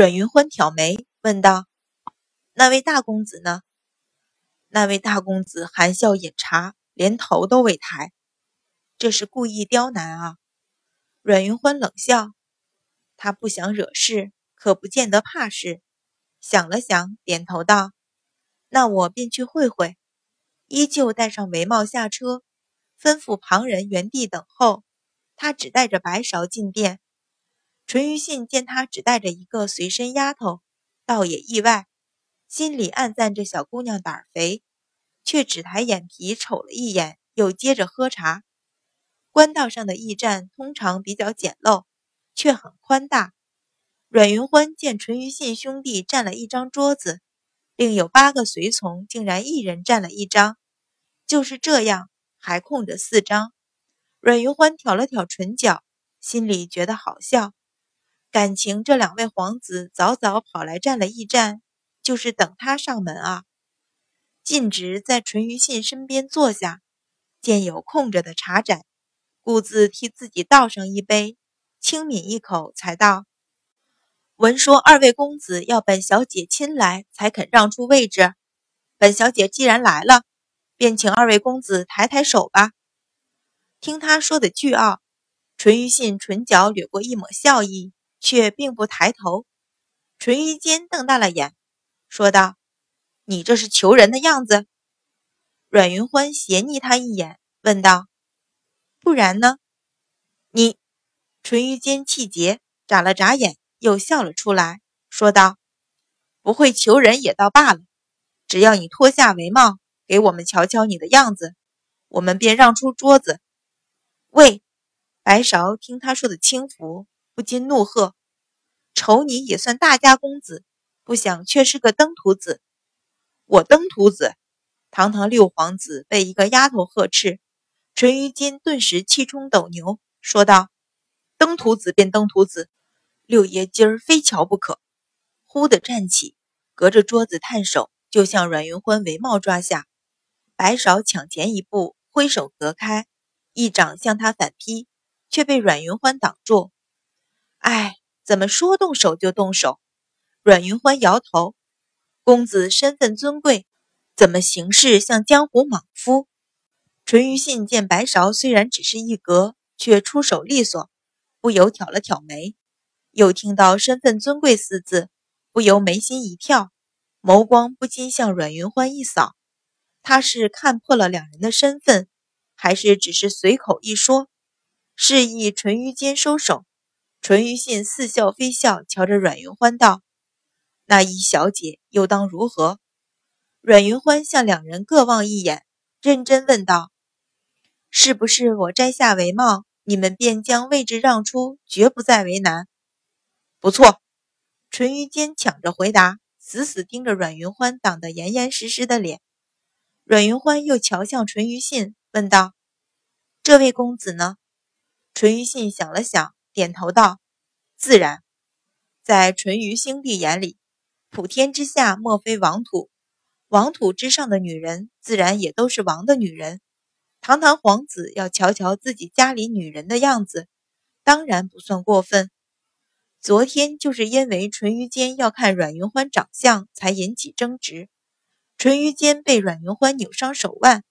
阮云欢挑眉问道：“那位大公子呢？”那位大公子含笑饮茶，连头都未抬。这是故意刁难啊！阮云欢冷笑：“他不想惹事，可不见得怕事。”想了想，点头道：“那我便去会会。”依旧戴上帷帽下车，吩咐旁人原地等候。他只带着白芍进殿。淳于信见他只带着一个随身丫头，倒也意外，心里暗赞这小姑娘胆儿肥，却只抬眼皮瞅了一眼，又接着喝茶。官道上的驿站通常比较简陋，却很宽大。阮云欢见淳于信兄弟占了一张桌子，另有八个随从竟然一人占了一张，就是这样还空着四张。阮云欢挑了挑唇角，心里觉得好笑。感情这两位皇子早早跑来占了驿站，就是等他上门啊。尽职在淳于信身边坐下，见有空着的茶盏，故自替自己倒上一杯，轻抿一口，才道：“闻说二位公子要本小姐亲来才肯让出位置，本小姐既然来了，便请二位公子抬抬手吧。”听他说的倨傲，淳于信唇角掠过一抹笑意。却并不抬头，淳于坚瞪大了眼，说道：“你这是求人的样子。”阮云欢斜睨他一眼，问道：“不然呢？”你，淳于坚气结，眨了眨眼，又笑了出来，说道：“不会求人也倒罢了，只要你脱下帷帽，给我们瞧瞧你的样子，我们便让出桌子。”喂，白芍听他说的轻浮。不禁怒喝：“瞅你也算大家公子，不想却是个登徒子！我登徒子！”堂堂六皇子被一个丫头呵斥，淳于坚顿时气冲斗牛，说道：“登徒子便登徒子，六爷今儿非瞧不可！”忽地站起，隔着桌子探手，就向阮云欢帷帽抓下。白芍抢前一步，挥手隔开，一掌向他反劈，却被阮云欢挡住。哎，怎么说动手就动手？阮云欢摇头。公子身份尊贵，怎么行事像江湖莽夫？淳于信见白芍虽然只是一格，却出手利索，不由挑了挑眉。又听到“身份尊贵”四字，不由眉心一跳，眸光不禁向阮云欢一扫。他是看破了两人的身份，还是只是随口一说，示意淳于坚收手？淳于信似笑非笑，瞧着阮云欢道：“那一小姐又当如何？”阮云欢向两人各望一眼，认真问道：“是不是我摘下帷帽，你们便将位置让出，绝不再为难？”不错，淳于坚抢着回答，死死盯着阮云欢挡得严严实实的脸。阮云欢又瞧向淳于信，问道：“这位公子呢？”淳于信想了想。点头道：“自然，在淳于兄弟眼里，普天之下莫非王土，王土之上的女人自然也都是王的女人。堂堂皇子要瞧瞧自己家里女人的样子，当然不算过分。昨天就是因为淳于坚要看阮云欢长相，才引起争执。淳于坚被阮云欢扭伤手腕，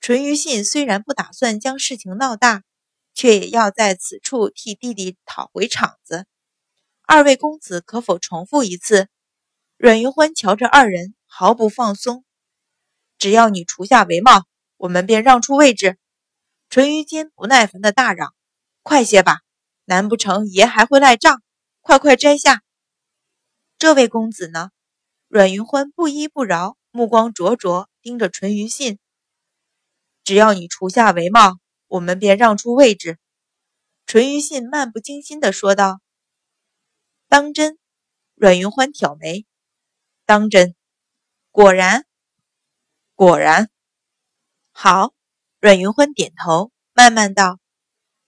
淳于信虽然不打算将事情闹大。”却也要在此处替弟弟讨回场子。二位公子可否重复一次？阮云欢瞧着二人，毫不放松。只要你除下帷帽，我们便让出位置。淳于坚不耐烦的大嚷：“快些吧，难不成爷还会赖账？快快摘下！”这位公子呢？阮云欢不依不饶，目光灼灼盯着淳于信。只要你除下帷帽。我们便让出位置。”淳于信漫不经心地说道。“当真？”阮云欢挑眉。“当真。”“果然。”“果然。”“好。”阮云欢点头，慢慢道：“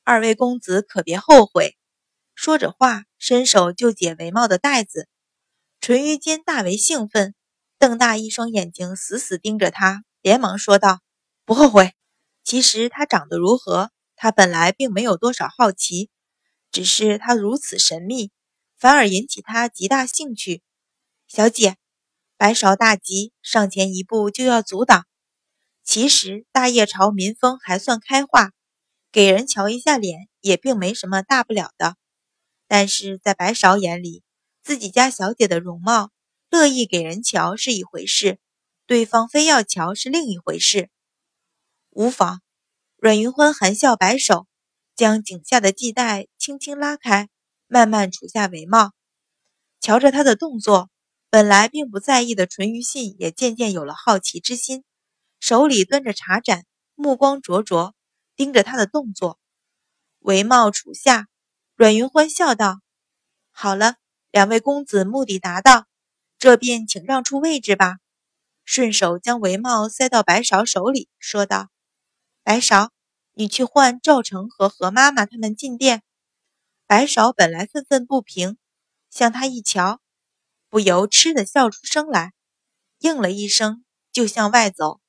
二位公子可别后悔。”说着话，伸手就解帷帽的带子。淳于坚大为兴奋，瞪大一双眼睛，死死盯着他，连忙说道：“不后悔。”其实他长得如何，他本来并没有多少好奇，只是他如此神秘，反而引起他极大兴趣。小姐，白芍大急，上前一步就要阻挡。其实大叶朝民风还算开化，给人瞧一下脸也并没什么大不了的。但是在白芍眼里，自己家小姐的容貌，乐意给人瞧是一回事，对方非要瞧是另一回事。无妨。阮云欢含笑摆手，将颈下的系带轻轻拉开，慢慢除下帷帽。瞧着他的动作，本来并不在意的淳于信也渐渐有了好奇之心，手里端着茶盏，目光灼灼盯着他的动作。帷帽除下，阮云欢笑道：“好了，两位公子目的达到，这便请让出位置吧。”顺手将帷帽塞到白芍手里，说道。白芍，你去唤赵成和何妈妈他们进殿。白芍本来愤愤不平，向他一瞧，不由嗤的笑出声来，应了一声，就向外走。